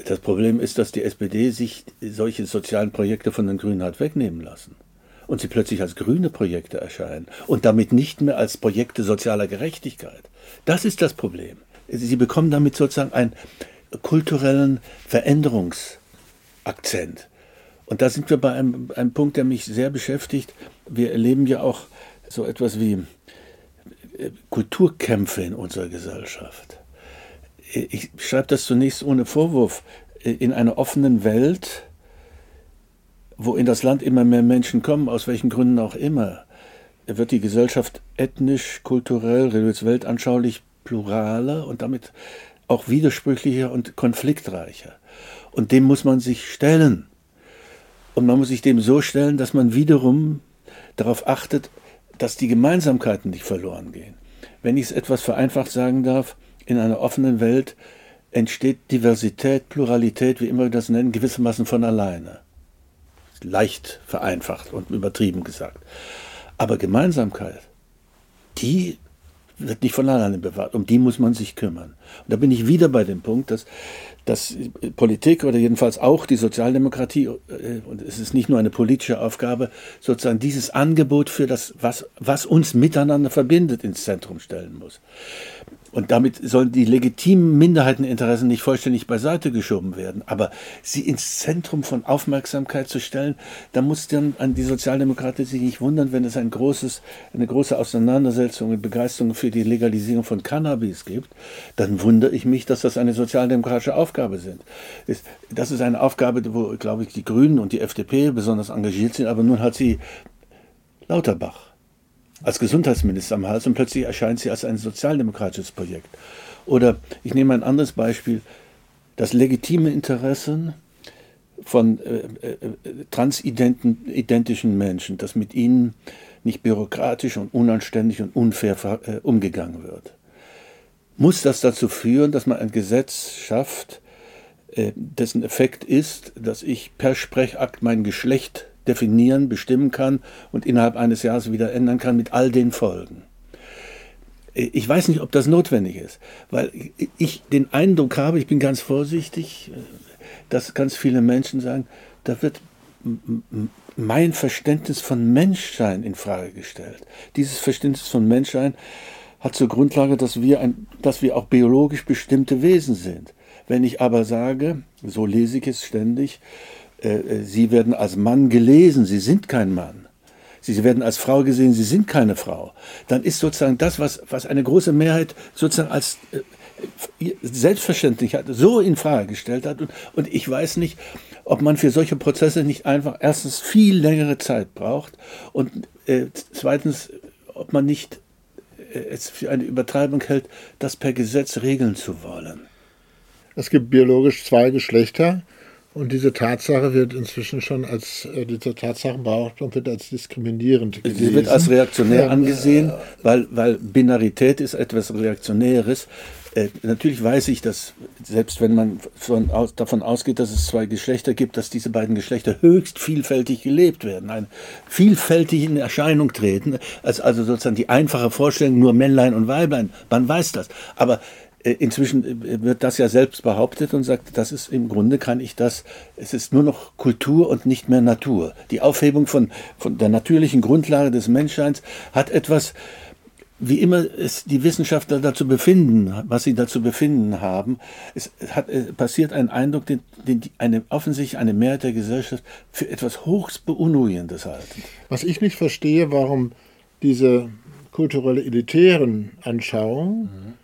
Das Problem ist, dass die SPD sich solche sozialen Projekte von den Grünen hat wegnehmen lassen und sie plötzlich als grüne Projekte erscheinen und damit nicht mehr als Projekte sozialer Gerechtigkeit. Das ist das Problem. Sie bekommen damit sozusagen einen kulturellen Veränderungswillen Akzent. Und da sind wir bei einem, einem Punkt, der mich sehr beschäftigt. Wir erleben ja auch so etwas wie äh, Kulturkämpfe in unserer Gesellschaft. Ich schreibe das zunächst ohne Vorwurf. In einer offenen Welt, wo in das Land immer mehr Menschen kommen, aus welchen Gründen auch immer, wird die Gesellschaft ethnisch, kulturell, religiös, weltanschaulich pluraler und damit auch widersprüchlicher und konfliktreicher. Und dem muss man sich stellen. Und man muss sich dem so stellen, dass man wiederum darauf achtet, dass die Gemeinsamkeiten nicht verloren gehen. Wenn ich es etwas vereinfacht sagen darf, in einer offenen Welt entsteht Diversität, Pluralität, wie immer wir das nennen, gewissermaßen von alleine. Leicht vereinfacht und übertrieben gesagt. Aber Gemeinsamkeit, die wird nicht von alleine bewahrt. Um die muss man sich kümmern. Und da bin ich wieder bei dem Punkt, dass, dass Politik oder jedenfalls auch die Sozialdemokratie, äh, und es ist nicht nur eine politische Aufgabe, sozusagen dieses Angebot für das, was, was uns miteinander verbindet, ins Zentrum stellen muss. Und damit sollen die legitimen Minderheiteninteressen nicht vollständig beiseite geschoben werden. Aber sie ins Zentrum von Aufmerksamkeit zu stellen, da muss dann an die Sozialdemokraten sich nicht wundern, wenn es ein großes, eine große Auseinandersetzung und Begeisterung für die Legalisierung von Cannabis gibt. Dann wundere ich mich, dass das eine sozialdemokratische Aufgabe sind. Das ist eine Aufgabe, wo, glaube ich, die Grünen und die FDP besonders engagiert sind. Aber nun hat sie Lauterbach als Gesundheitsminister am Hals und plötzlich erscheint sie als ein sozialdemokratisches Projekt. Oder ich nehme ein anderes Beispiel, das legitime Interesse von äh, äh, transidentischen Menschen, dass mit ihnen nicht bürokratisch und unanständig und unfair äh, umgegangen wird. Muss das dazu führen, dass man ein Gesetz schafft, äh, dessen Effekt ist, dass ich per Sprechakt mein Geschlecht definieren, bestimmen kann und innerhalb eines Jahres wieder ändern kann mit all den Folgen. Ich weiß nicht, ob das notwendig ist, weil ich den Eindruck habe, ich bin ganz vorsichtig, dass ganz viele Menschen sagen, da wird mein Verständnis von Menschsein in Frage gestellt. Dieses Verständnis von Menschsein hat zur Grundlage, dass wir, ein, dass wir auch biologisch bestimmte Wesen sind. Wenn ich aber sage, so lese ich es ständig, sie werden als Mann gelesen, sie sind kein Mann. Sie werden als Frau gesehen, sie sind keine Frau. Dann ist sozusagen das, was, was eine große Mehrheit sozusagen als äh, selbstverständlich hat, so in Frage gestellt hat. Und, und ich weiß nicht, ob man für solche Prozesse nicht einfach erstens viel längere Zeit braucht und äh, zweitens, ob man nicht äh, es für eine Übertreibung hält, das per Gesetz regeln zu wollen. Es gibt biologisch zwei Geschlechter. Und diese Tatsache wird inzwischen schon als, äh, diese Tatsachenbehauptung wird als diskriminierend gelesen. Sie wird als reaktionär angesehen, weil, weil Binarität ist etwas Reaktionäres. Äh, natürlich weiß ich, dass selbst wenn man von, aus, davon ausgeht, dass es zwei Geschlechter gibt, dass diese beiden Geschlechter höchst vielfältig gelebt werden, ein, vielfältig in Erscheinung treten, als also sozusagen die einfache Vorstellung nur Männlein und Weiblein. Man weiß das. Aber inzwischen äh, wird das ja selbst behauptet und sagt, das ist im Grunde kann ich das, es ist nur noch Kultur und nicht mehr Natur. Die Aufhebung von, von der natürlichen Grundlage des Menschseins hat etwas, wie immer es die Wissenschaftler dazu befinden, was sie dazu befinden haben, es hat äh, passiert ein Eindruck, den, den eine, offensichtlich eine Mehrheit der Gesellschaft für etwas höchst Beunruhigendes halten. Was ich nicht verstehe, warum diese kulturelle elitären Anschauungen mhm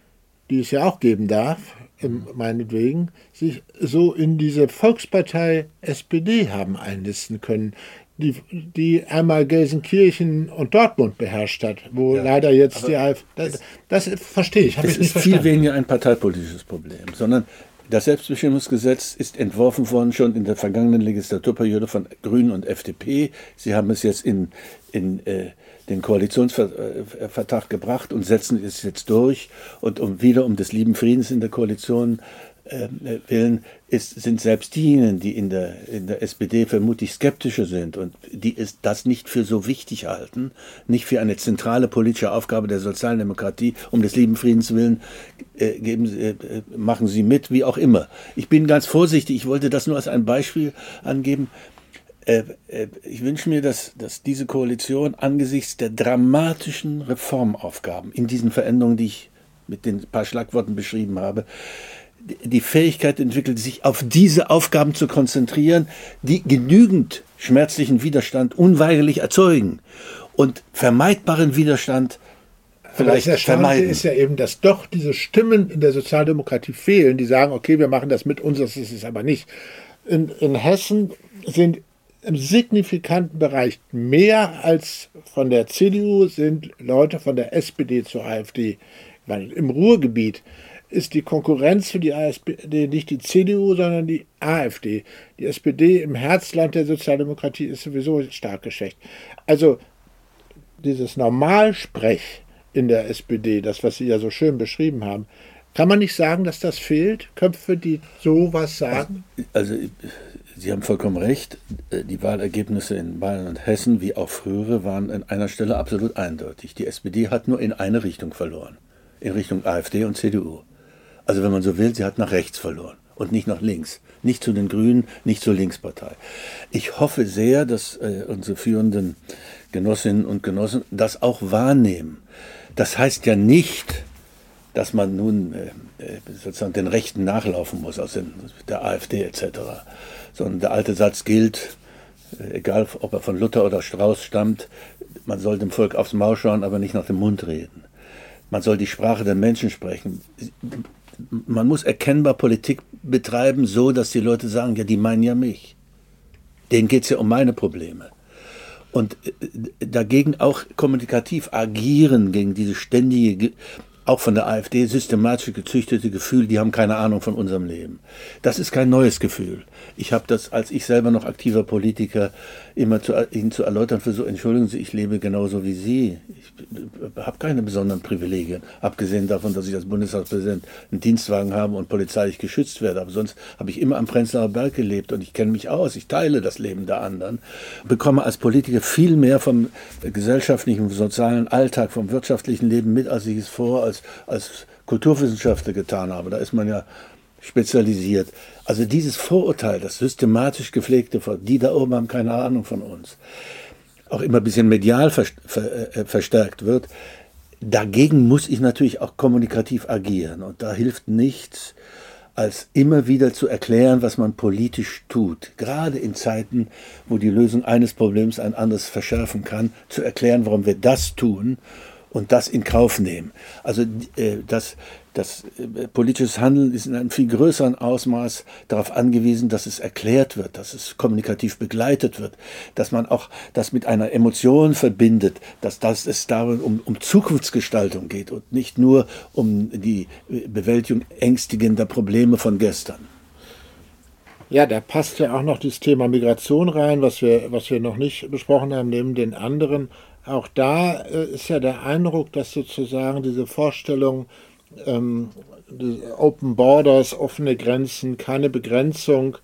die es ja auch geben darf, meinetwegen, sich so in diese Volkspartei SPD haben einlisten können, die, die einmal Gelsenkirchen und Dortmund beherrscht hat, wo ja, leider jetzt die AfD. Das, das, verstehe ich. Es ich ist viel weniger ein parteipolitisches Problem, sondern das Selbstbestimmungsgesetz ist entworfen worden schon in der vergangenen Legislaturperiode von Grünen und FDP. Sie haben es jetzt in, in äh, den Koalitionsvertrag gebracht und setzen es jetzt durch. Und um wieder um des lieben Friedens in der Koalition äh, willen ist, sind selbst diejenigen, die in der, in der SPD vermutlich skeptischer sind und die es, das nicht für so wichtig halten, nicht für eine zentrale politische Aufgabe der Sozialdemokratie, um des lieben Friedens willen, äh, geben, äh, machen sie mit, wie auch immer. Ich bin ganz vorsichtig, ich wollte das nur als ein Beispiel angeben. Äh, äh, ich wünsche mir, dass, dass diese Koalition angesichts der dramatischen Reformaufgaben in diesen Veränderungen, die ich mit den paar Schlagworten beschrieben habe, die Fähigkeit entwickelt, sich auf diese Aufgaben zu konzentrieren, die genügend schmerzlichen Widerstand unweigerlich erzeugen und vermeidbaren Widerstand vielleicht das vermeiden. ist ja eben, dass doch diese Stimmen in der Sozialdemokratie fehlen, die sagen, okay, wir machen das mit uns, das ist es aber nicht. In, in Hessen sind im signifikanten Bereich mehr als von der CDU sind Leute von der SPD zur AfD. Weil im Ruhrgebiet ist die Konkurrenz für die AfD nicht die CDU, sondern die AfD. Die SPD im Herzland der Sozialdemokratie ist sowieso stark geschwächt. Also dieses Normalsprech in der SPD, das, was Sie ja so schön beschrieben haben, kann man nicht sagen, dass das fehlt? Köpfe, die sowas sagen? Also, Sie haben vollkommen recht. Die Wahlergebnisse in Bayern und Hessen, wie auch frühere, waren an einer Stelle absolut eindeutig. Die SPD hat nur in eine Richtung verloren. In Richtung AfD und CDU. Also, wenn man so will, sie hat nach rechts verloren und nicht nach links. Nicht zu den Grünen, nicht zur Linkspartei. Ich hoffe sehr, dass äh, unsere führenden Genossinnen und Genossen das auch wahrnehmen. Das heißt ja nicht, dass man nun äh, äh, sozusagen den Rechten nachlaufen muss, aus den, der AfD etc. Sondern der alte Satz gilt, äh, egal ob er von Luther oder Strauß stammt, man soll dem Volk aufs Maul schauen, aber nicht nach dem Mund reden. Man soll die Sprache der Menschen sprechen. Man muss erkennbar Politik betreiben, so dass die Leute sagen, ja, die meinen ja mich. Denen geht es ja um meine Probleme und dagegen auch kommunikativ agieren gegen diese ständige auch von der AfD systematisch gezüchtete Gefühl, die haben keine Ahnung von unserem Leben. Das ist kein neues Gefühl. Ich habe das, als ich selber noch aktiver Politiker, immer zu, Ihnen zu erläutern versucht, entschuldigen Sie, ich lebe genauso wie Sie. Ich habe keine besonderen Privilegien, abgesehen davon, dass ich als Bundestagspräsident einen Dienstwagen habe und polizeilich geschützt werde. Aber sonst habe ich immer am Prenzlauer Berg gelebt und ich kenne mich aus, ich teile das Leben der anderen, bekomme als Politiker viel mehr vom gesellschaftlichen, sozialen Alltag, vom wirtschaftlichen Leben mit, als ich es vor als, als Kulturwissenschaftler getan habe. Da ist man ja spezialisiert. Also dieses Vorurteil, das systematisch gepflegte, die da oben haben keine Ahnung von uns, auch immer ein bisschen medial äh, verstärkt wird, dagegen muss ich natürlich auch kommunikativ agieren. Und da hilft nichts, als immer wieder zu erklären, was man politisch tut. Gerade in Zeiten, wo die Lösung eines Problems ein anderes verschärfen kann, zu erklären, warum wir das tun und das in Kauf nehmen. Also äh, das, das äh, Handeln ist in einem viel größeren Ausmaß darauf angewiesen, dass es erklärt wird, dass es kommunikativ begleitet wird, dass man auch das mit einer Emotion verbindet, dass das es darum um, um Zukunftsgestaltung geht und nicht nur um die Bewältigung ängstigender Probleme von gestern. Ja, da passt ja auch noch das Thema Migration rein, was wir, was wir noch nicht besprochen haben, neben den anderen auch da äh, ist ja der Eindruck, dass sozusagen diese Vorstellung ähm, Open Borders, offene Grenzen, keine Begrenzung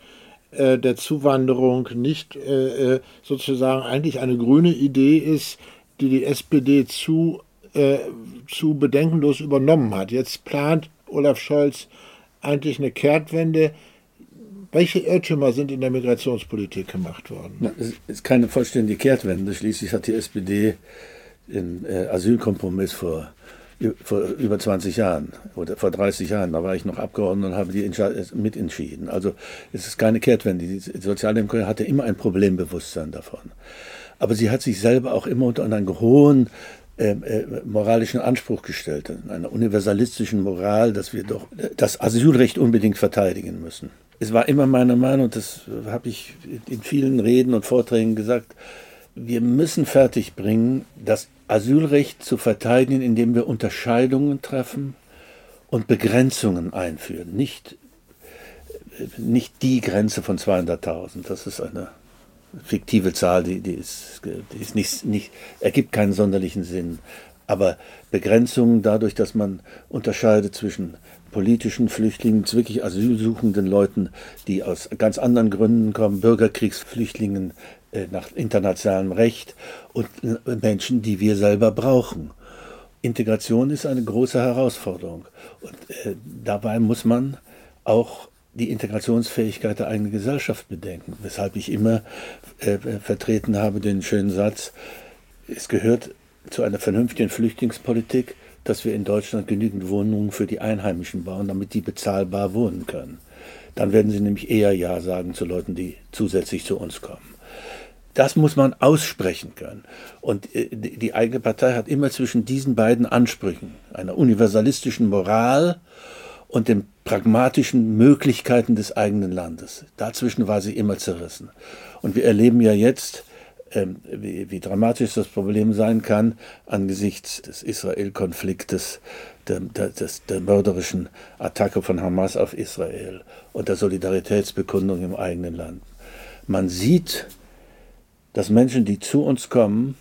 äh, der Zuwanderung nicht äh, äh, sozusagen eigentlich eine grüne Idee ist, die die SPD zu, äh, zu bedenkenlos übernommen hat. Jetzt plant Olaf Scholz eigentlich eine Kehrtwende welche Irrtümer sind in der Migrationspolitik gemacht worden? Na, es ist keine vollständige Kehrtwende. Schließlich hat die SPD den äh, Asylkompromiss vor, vor über 20 Jahren oder vor 30 Jahren, da war ich noch Abgeordneter und habe die mitentschieden. Also es ist keine Kehrtwende. Die Sozialdemokratie hatte immer ein Problembewusstsein davon. Aber sie hat sich selber auch immer unter einen hohen äh, äh, moralischen Anspruch gestellt, einer universalistischen Moral, dass wir doch das Asylrecht unbedingt verteidigen müssen es war immer meine Meinung, das habe ich in vielen Reden und Vorträgen gesagt, wir müssen fertigbringen, das Asylrecht zu verteidigen, indem wir Unterscheidungen treffen und Begrenzungen einführen. Nicht, nicht die Grenze von 200.000, das ist eine fiktive Zahl, die, die, ist, die ist nicht, nicht, ergibt keinen sonderlichen Sinn. Aber Begrenzungen dadurch, dass man unterscheidet zwischen politischen Flüchtlingen, wirklich asylsuchenden Leuten, die aus ganz anderen Gründen kommen, Bürgerkriegsflüchtlingen äh, nach internationalem Recht und äh, Menschen, die wir selber brauchen. Integration ist eine große Herausforderung und äh, dabei muss man auch die Integrationsfähigkeit der eigenen Gesellschaft bedenken, weshalb ich immer vertreten habe den schönen Satz, es gehört zu einer vernünftigen Flüchtlingspolitik dass wir in Deutschland genügend Wohnungen für die Einheimischen bauen, damit die bezahlbar wohnen können. Dann werden sie nämlich eher Ja sagen zu Leuten, die zusätzlich zu uns kommen. Das muss man aussprechen können. Und äh, die eigene Partei hat immer zwischen diesen beiden Ansprüchen, einer universalistischen Moral und den pragmatischen Möglichkeiten des eigenen Landes. Dazwischen war sie immer zerrissen. Und wir erleben ja jetzt, wie, wie, dramatisch das Problem sein kann angesichts des Israel-Konfliktes, der, der, der, mörderischen Attacke von Hamas auf Israel und der Solidaritätsbekundung im eigenen Land. Man sieht, dass Menschen, die zu uns kommen,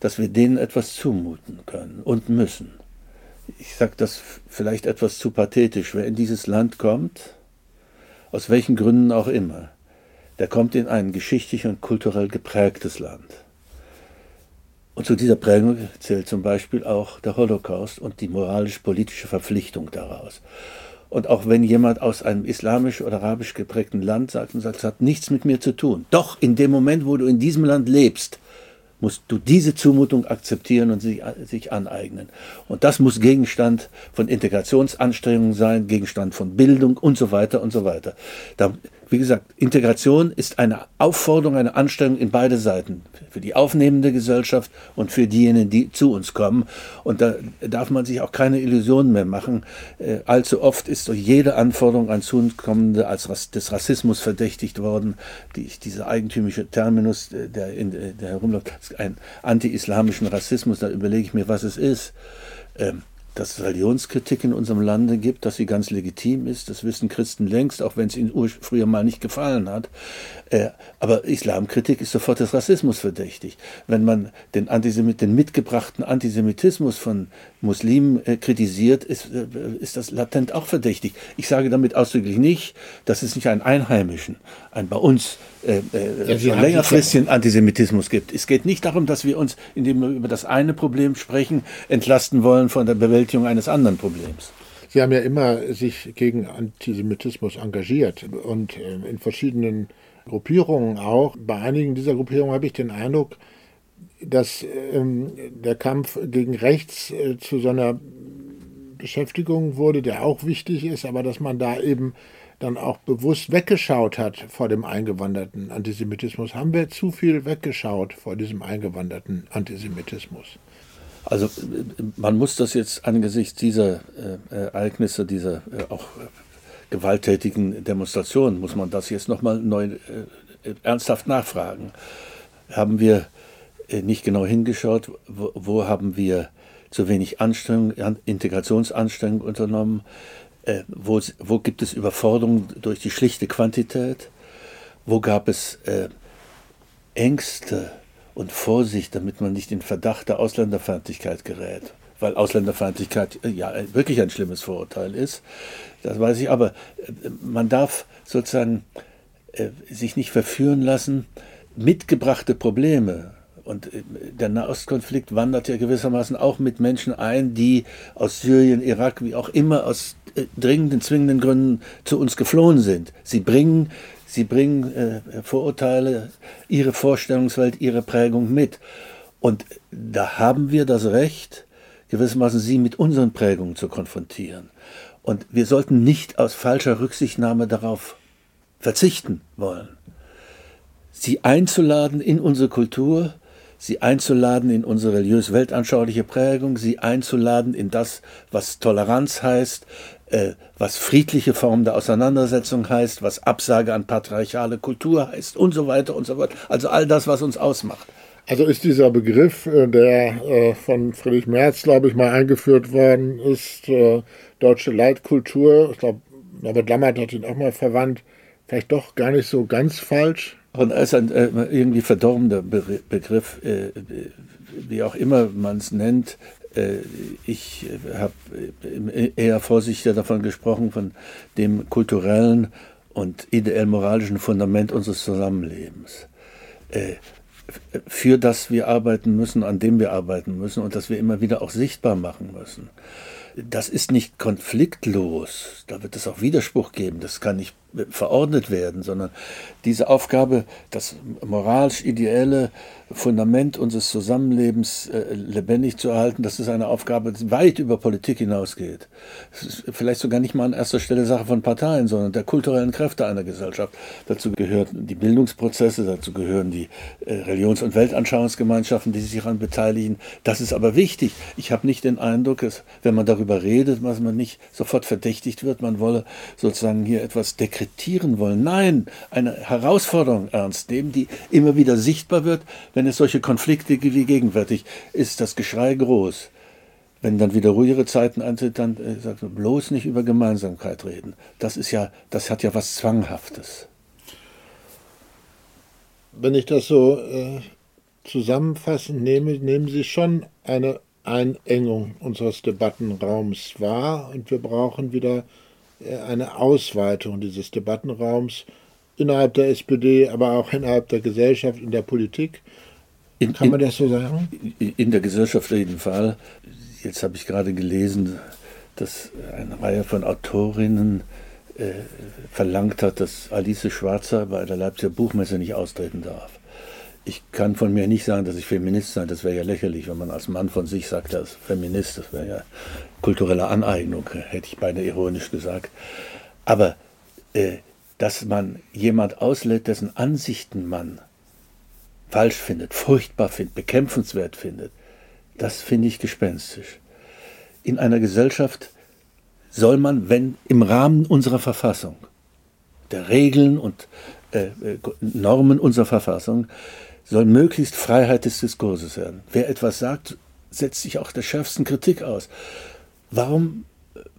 dass wir denen etwas zumuten können und müssen ich sage das vielleicht etwas zu pathetisch, wer in dieses Land kommt, aus welchen Gründen auch immer, der kommt in ein geschichtlich und kulturell geprägtes Land. Und zu dieser Prägung zählt zum Beispiel auch der Holocaust und die moralisch-politische Verpflichtung daraus. Und auch wenn jemand aus einem islamisch oder arabisch geprägten Land sagt und sagt, es hat nichts mit mir zu tun. Doch in dem Moment, wo du in diesem Land lebst, musst du diese Zumutung akzeptieren und sich, sich aneignen. Und das muss Gegenstand von Integrationsanstrengungen sein, Gegenstand von Bildung und so weiter und so weiter. Da, wie gesagt, Integration ist eine Aufforderung, eine Anstrengung in beide Seiten. Für die aufnehmende Gesellschaft und für diejenigen, die zu uns kommen. Und da darf man sich auch keine Illusionen mehr machen. Äh, allzu oft ist durch jede Anforderung an Zukommende als des Rassismus verdächtigt worden. Die, dieser eigentümliche Terminus, äh, der, in, äh, der herumläuft, ein anti-islamischen Rassismus, da überlege ich mir, was es ist. Ähm, dass es Religionskritik in unserem Lande gibt, dass sie ganz legitim ist. Das wissen Christen längst, auch wenn es ihnen früher mal nicht gefallen hat. Äh, aber Islamkritik ist sofort des Rassismus verdächtig. Wenn man den, Antisemit, den mitgebrachten Antisemitismus von Muslimen äh, kritisiert, ist, äh, ist das latent auch verdächtig. Ich sage damit ausdrücklich nicht, dass es nicht einen einheimischen, einen bei uns äh, äh, ja, schon längerfristigen Antisemitismus gibt. Es geht nicht darum, dass wir uns, indem wir über das eine Problem sprechen, entlasten wollen von der Bewältigung eines anderen Problems. Sie haben ja immer sich gegen Antisemitismus engagiert und äh, in verschiedenen Gruppierungen auch. Bei einigen dieser Gruppierungen habe ich den Eindruck, dass ähm, der Kampf gegen rechts äh, zu so einer Beschäftigung wurde, der auch wichtig ist, aber dass man da eben dann auch bewusst weggeschaut hat vor dem eingewanderten Antisemitismus. Haben wir zu viel weggeschaut vor diesem eingewanderten Antisemitismus? Also man muss das jetzt angesichts dieser äh, Ereignisse, dieser äh, auch gewalttätigen Demonstrationen, muss man das jetzt nochmal neu äh, ernsthaft nachfragen. Haben wir äh, nicht genau hingeschaut, wo, wo, haben wir zu wenig Anstrengung, Integrationsanstrengung unternommen, äh, wo, wo, gibt es Überforderung durch die schlichte Quantität, wo gab es äh, Ängste und Vorsicht, damit man nicht in Verdacht der Ausländerfeindlichkeit gerät weil Ausländerfeindlichkeit äh, ja wirklich ein schlimmes Vorurteil ist. Das weiß ich, aber äh, man darf sozusagen äh, sich nicht verführen lassen, mitgebrachte Probleme. Und der Nahostkonflikt wandert ja gewissermaßen auch mit Menschen ein, die aus Syrien, Irak, wie auch immer, aus dringenden, zwingenden Gründen zu uns geflohen sind. Sie bringen, sie bringen äh, Vorurteile, ihre Vorstellungswelt, ihre Prägung mit. Und da haben wir das Recht, gewissermaßen sie mit unseren Prägungen zu konfrontieren. Und wir sollten nicht aus falscher Rücksichtnahme darauf verzichten wollen. Sie einzuladen in unsere Kultur, sie einzuladen in unsere religiös-weltanschauliche Prägung, sie einzuladen in das, was Toleranz heißt, äh, was friedliche Form der Auseinandersetzung heißt, was Absage an patriarchale Kultur heißt und so weiter und so fort. Also all das, was uns ausmacht. Also ist dieser Begriff, äh, der äh, von Friedrich Merz, glaube ich, mal eingeführt worden ist, äh, deutsche Leitkultur, ich glaube, Norbert Lammert hat ihn auch mal verwandt, vielleicht doch gar nicht so ganz falsch. Und als ein irgendwie verdorbener Begriff, wie auch immer man es nennt, ich habe eher vorsichtiger davon gesprochen, von dem kulturellen und ideell-moralischen Fundament unseres Zusammenlebens. Für das wir arbeiten müssen, an dem wir arbeiten müssen und das wir immer wieder auch sichtbar machen müssen. Das ist nicht konfliktlos, da wird es auch Widerspruch geben, das kann nicht verordnet werden, sondern diese Aufgabe, das moralisch-ideelle Fundament unseres Zusammenlebens äh, lebendig zu erhalten, das ist eine Aufgabe, die weit über Politik hinausgeht. Vielleicht sogar nicht mal an erster Stelle Sache von Parteien, sondern der kulturellen Kräfte einer Gesellschaft. Dazu gehören die Bildungsprozesse, dazu gehören die äh, Religions- und Weltanschauungsgemeinschaften, die sich daran beteiligen. Das ist aber wichtig. Ich habe nicht den Eindruck, dass, wenn man darüber redet, dass man nicht sofort verdächtigt wird, man wolle sozusagen hier etwas dekretieren wollen. Nein, eine Herausforderung ernst nehmen, die immer wieder sichtbar wird, wenn es solche Konflikte wie gegenwärtig ist, das Geschrei groß. Wenn dann wieder ruhigere Zeiten eintritt, dann äh, sagt man bloß nicht über Gemeinsamkeit reden. Das ist ja, das hat ja was Zwanghaftes. Wenn ich das so äh, zusammenfassend nehme, nehmen Sie schon eine Einengung unseres Debattenraums wahr und wir brauchen wieder eine Ausweitung dieses Debattenraums innerhalb der SPD, aber auch innerhalb der Gesellschaft, in der Politik. In, Kann man das so sagen? In der Gesellschaft auf jeden Fall. Jetzt habe ich gerade gelesen, dass eine Reihe von Autorinnen äh, verlangt hat, dass Alice Schwarzer bei der Leipziger Buchmesse nicht austreten darf. Ich kann von mir nicht sagen, dass ich Feminist sei. Das wäre ja lächerlich, wenn man als Mann von sich sagt, ist Feminist. Das wäre ja kulturelle Aneignung, hätte ich beinahe ironisch gesagt. Aber äh, dass man jemand auslädt, dessen Ansichten man falsch findet, furchtbar findet, bekämpfenswert findet, das finde ich gespenstisch. In einer Gesellschaft soll man, wenn im Rahmen unserer Verfassung, der Regeln und äh, äh Normen unserer Verfassung, soll möglichst Freiheit des Diskurses werden. Wer etwas sagt, setzt sich auch der schärfsten Kritik aus. Warum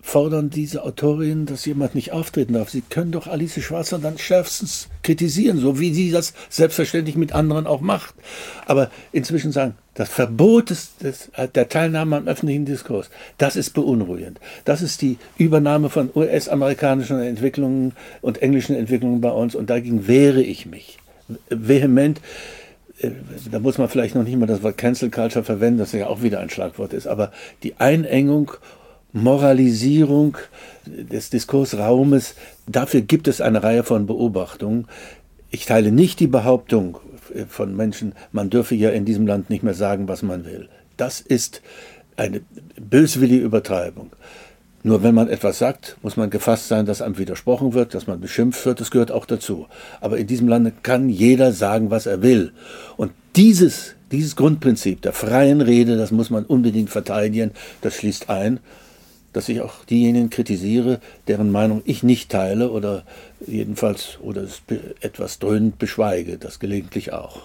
fordern diese Autorinnen, dass jemand nicht auftreten darf. Sie können doch Alice Schwarzer dann schärfstens kritisieren, so wie sie das selbstverständlich mit anderen auch macht. Aber inzwischen sagen, das Verbot des, des, der Teilnahme am öffentlichen Diskurs, das ist beunruhigend. Das ist die Übernahme von US-amerikanischen Entwicklungen und englischen Entwicklungen bei uns und dagegen wehre ich mich vehement äh, da muss man vielleicht noch nicht mal das Wort Cancel Culture verwenden, das ja auch wieder ein Schlagwort ist, aber die Einengung Moralisierung des Diskursraumes, dafür gibt es eine Reihe von Beobachtungen. Ich teile nicht die Behauptung von Menschen, man dürfe ja in diesem Land nicht mehr sagen, was man will. Das ist eine böswillige Übertreibung. Nur wenn man etwas sagt, muss man gefasst sein, dass einem widersprochen wird, dass man beschimpft wird, das gehört auch dazu. Aber in diesem Lande kann jeder sagen, was er will. Und dieses, dieses Grundprinzip der freien Rede, das muss man unbedingt verteidigen, das schließt ein, dass ich auch diejenigen kritisiere, deren Meinung ich nicht teile oder jedenfalls oder etwas dröhnend beschweige, das gelegentlich auch.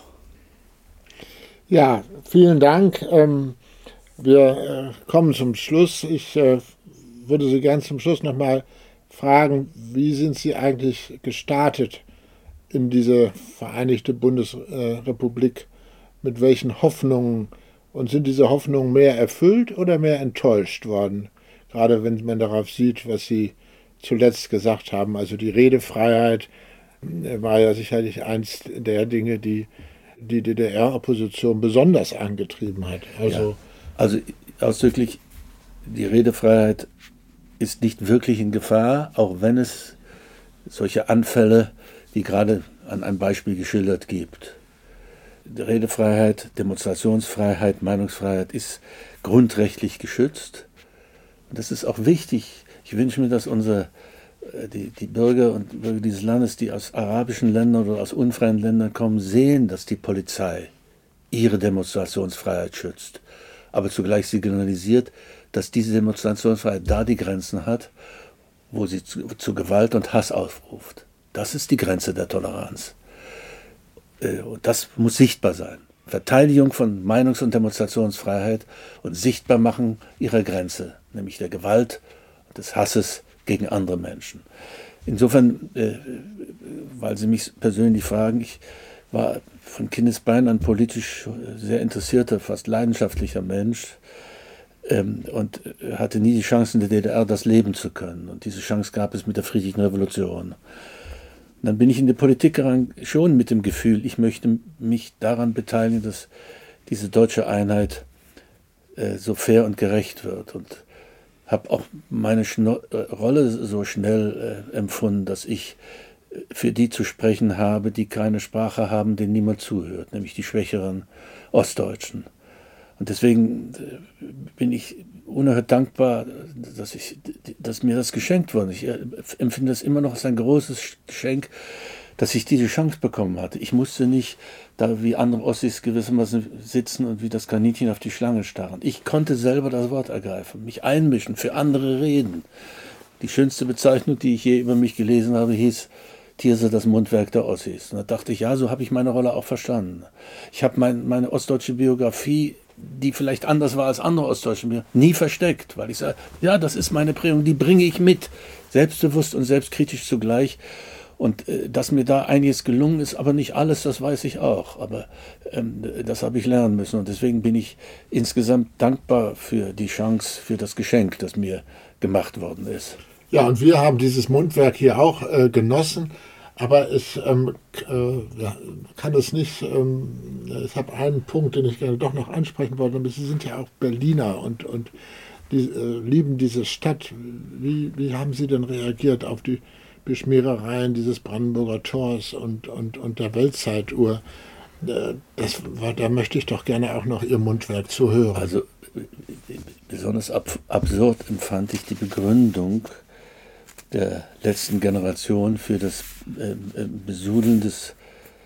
Ja, vielen Dank. Ähm, wir äh, kommen zum Schluss. Ich äh, würde Sie gern zum Schluss nochmal fragen, wie sind Sie eigentlich gestartet in diese Vereinigte Bundesrepublik? Mit welchen Hoffnungen? Und sind diese Hoffnungen mehr erfüllt oder mehr enttäuscht worden? gerade wenn man darauf sieht, was Sie zuletzt gesagt haben. Also die Redefreiheit äh, war ja sicherlich eins der Dinge, die die DDR-Opposition besonders angetrieben hat. Also, ja. also ausdrücklich, die Redefreiheit ist nicht wirklich in Gefahr, auch wenn es solche Anfälle, wie gerade an einem Beispiel geschildert, gibt. Die Redefreiheit, Demonstrationsfreiheit, Meinungsfreiheit ist grundrechtlich geschützt. Und das ist auch wichtig. Ich wünsche mir, dass unsere, äh, die, die Bürger und Bürger dieses Landes, die aus arabischen Ländern oder aus unfreien Ländern kommen, sehen, dass die Polizei ihre Demonstrationsfreiheit schützt, aber zugleich signalisiert, dass diese Demonstrationsfreiheit da die Grenzen hat, wo sie zu, zu Gewalt und Hass aufruft. Das ist die Grenze der Toleranz. Äh, und das muss sichtbar sein. Verteidigung von Meinungs- und Demonstrationsfreiheit und Sichtbarmachen ihrer Grenze, nämlich der Gewalt und des Hasses gegen andere Menschen. Insofern, äh, weil Sie mich persönlich fragen, ich war von Kindesbein an politisch sehr interessierter, fast leidenschaftlicher Mensch ähm, und hatte nie die Chance in der DDR das leben zu können. Und diese Chance gab es mit der friedlichen Revolution dann bin ich in die Politik gerannt, schon mit dem Gefühl, ich möchte mich daran beteiligen, dass diese deutsche Einheit äh, so fair und gerecht wird. Und habe auch meine Schno äh, Rolle so schnell äh, empfunden, dass ich äh, für die zu sprechen habe, die keine Sprache haben, denen niemand zuhört, nämlich die schwächeren Ostdeutschen. Und deswegen äh, bin ich unerhört dankbar, dass, ich, dass mir das geschenkt wurde. Ich äh, empfinde das immer noch als ein großes Geschenk, dass ich diese Chance bekommen hatte. Ich musste nicht da wie andere Ossis gewissermaßen sitzen und wie das Kaninchen auf die Schlange starren. Ich konnte selber das Wort ergreifen, mich einmischen, für andere reden. Die schönste Bezeichnung, die ich je über mich gelesen habe, hieß Tierse das Mundwerk der Ossis. Und da dachte ich, ja, so habe ich meine Rolle auch verstanden. Ich habe mein, meine ostdeutsche Biografie, die vielleicht anders war als andere ostdeutsche Biografien, nie versteckt, weil ich sage, ja, das ist meine Prägung, die bringe ich mit, selbstbewusst und selbstkritisch zugleich. Und äh, dass mir da einiges gelungen ist, aber nicht alles, das weiß ich auch. Aber ähm, das habe ich lernen müssen. Und deswegen bin ich insgesamt dankbar für die Chance, für das Geschenk, das mir gemacht worden ist. Ja, und wir haben dieses Mundwerk hier auch äh, genossen. Aber ich ähm, äh, kann es nicht, ähm, ich habe einen Punkt, den ich gerne doch noch ansprechen wollte, nämlich Sie sind ja auch Berliner und, und die, äh, lieben diese Stadt. Wie, wie haben Sie denn reagiert auf die Beschmierereien dieses Brandenburger Tors und, und, und der Weltzeituhr. Äh, das war, da möchte ich doch gerne auch noch Ihr Mundwerk zu hören. Also besonders ab, absurd empfand ich die Begründung der letzten Generation für das äh, äh, Besudeln des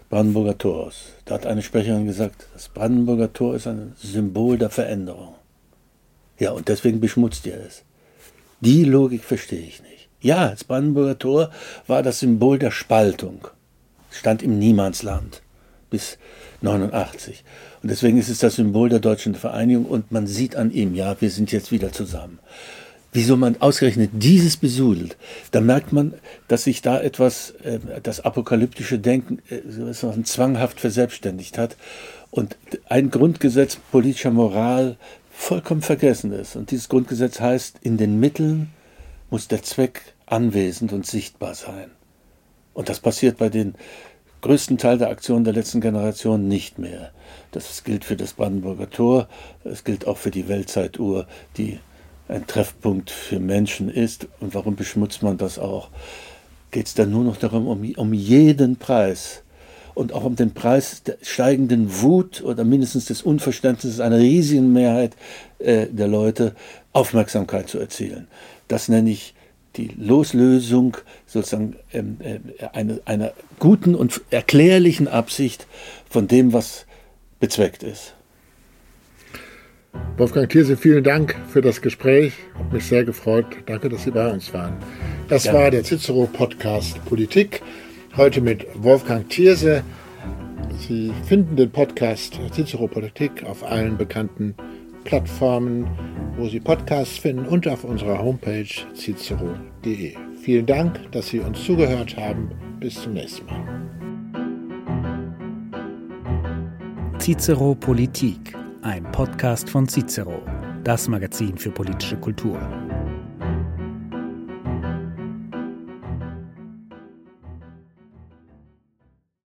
Brandenburger Tors. Da hat eine Sprecherin gesagt, das Brandenburger Tor ist ein Symbol der Veränderung. Ja, und deswegen beschmutzt ihr es. Die Logik verstehe ich nicht. Ja, das Brandenburger Tor war das Symbol der Spaltung. Es stand im Niemandsland bis 89. Und deswegen ist es das Symbol der deutschen Vereinigung und man sieht an ihm, ja, wir sind jetzt wieder zusammen. Wieso man ausgerechnet dieses besudelt, da merkt man, dass sich da etwas, äh, das apokalyptische Denken äh, zwanghaft verselbstständigt hat und ein Grundgesetz politischer Moral vollkommen vergessen ist. Und dieses Grundgesetz heißt, in den Mitteln muss der Zweck anwesend und sichtbar sein. Und das passiert bei den größten Teil der Aktionen der letzten Generation nicht mehr. Das gilt für das Brandenburger Tor, es gilt auch für die Weltzeituhr, die ein Treffpunkt für Menschen ist. Und warum beschmutzt man das auch? Geht es dann nur noch darum, um, um jeden Preis und auch um den Preis der steigenden Wut oder mindestens des Unverständnisses einer riesigen Mehrheit äh, der Leute Aufmerksamkeit zu erzielen. Das nenne ich die Loslösung sozusagen ähm, äh, eine, einer guten und erklärlichen Absicht von dem, was bezweckt ist. Wolfgang Thierse, vielen Dank für das Gespräch. Hat mich sehr gefreut. Danke, dass Sie bei uns waren. Das ja. war der Cicero Podcast Politik. Heute mit Wolfgang Thierse. Sie finden den Podcast Cicero Politik auf allen bekannten Plattformen, wo Sie Podcasts finden und auf unserer Homepage cicero.de. Vielen Dank, dass Sie uns zugehört haben. Bis zum nächsten Mal. Cicero Politik, ein Podcast von Cicero, das Magazin für politische Kultur.